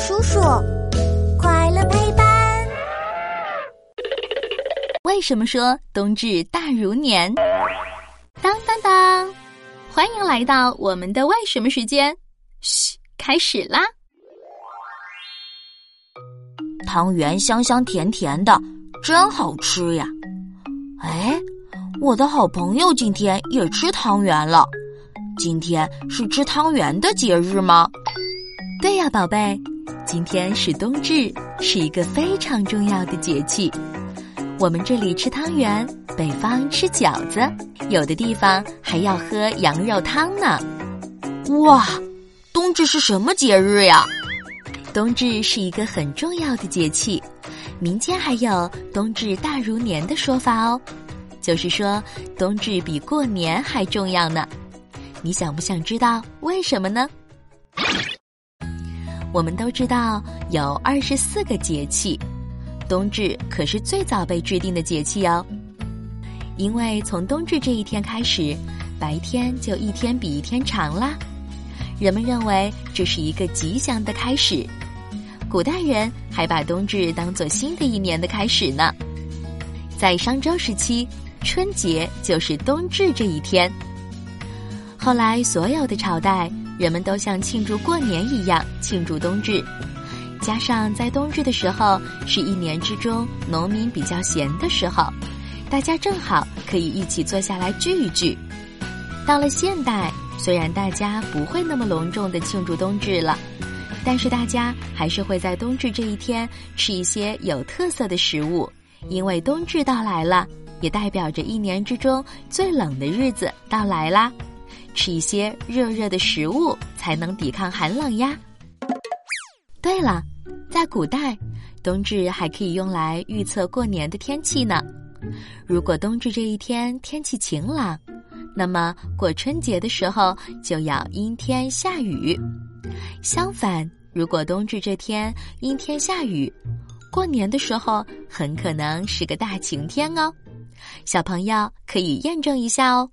叔叔，快乐陪伴。为什么说冬至大如年？当当当！欢迎来到我们的为什么时间。嘘，开始啦！汤圆香香甜甜的，真好吃呀！哎，我的好朋友今天也吃汤圆了。今天是吃汤圆的节日吗？对呀，宝贝，今天是冬至，是一个非常重要的节气。我们这里吃汤圆，北方吃饺子，有的地方还要喝羊肉汤呢。哇，冬至是什么节日呀？冬至是一个很重要的节气，民间还有“冬至大如年”的说法哦，就是说冬至比过年还重要呢。你想不想知道为什么呢？我们都知道有二十四个节气，冬至可是最早被制定的节气哦。因为从冬至这一天开始，白天就一天比一天长啦。人们认为这是一个吉祥的开始。古代人还把冬至当做新的一年的开始呢。在商周时期，春节就是冬至这一天。后来，所有的朝代。人们都像庆祝过年一样庆祝冬至，加上在冬至的时候是一年之中农民比较闲的时候，大家正好可以一起坐下来聚一聚。到了现代，虽然大家不会那么隆重的庆祝冬至了，但是大家还是会在冬至这一天吃一些有特色的食物，因为冬至到来了，也代表着一年之中最冷的日子到来啦。吃一些热热的食物才能抵抗寒冷呀。对了，在古代，冬至还可以用来预测过年的天气呢。如果冬至这一天天气晴朗，那么过春节的时候就要阴天下雨。相反，如果冬至这天阴天下雨，过年的时候很可能是个大晴天哦。小朋友可以验证一下哦。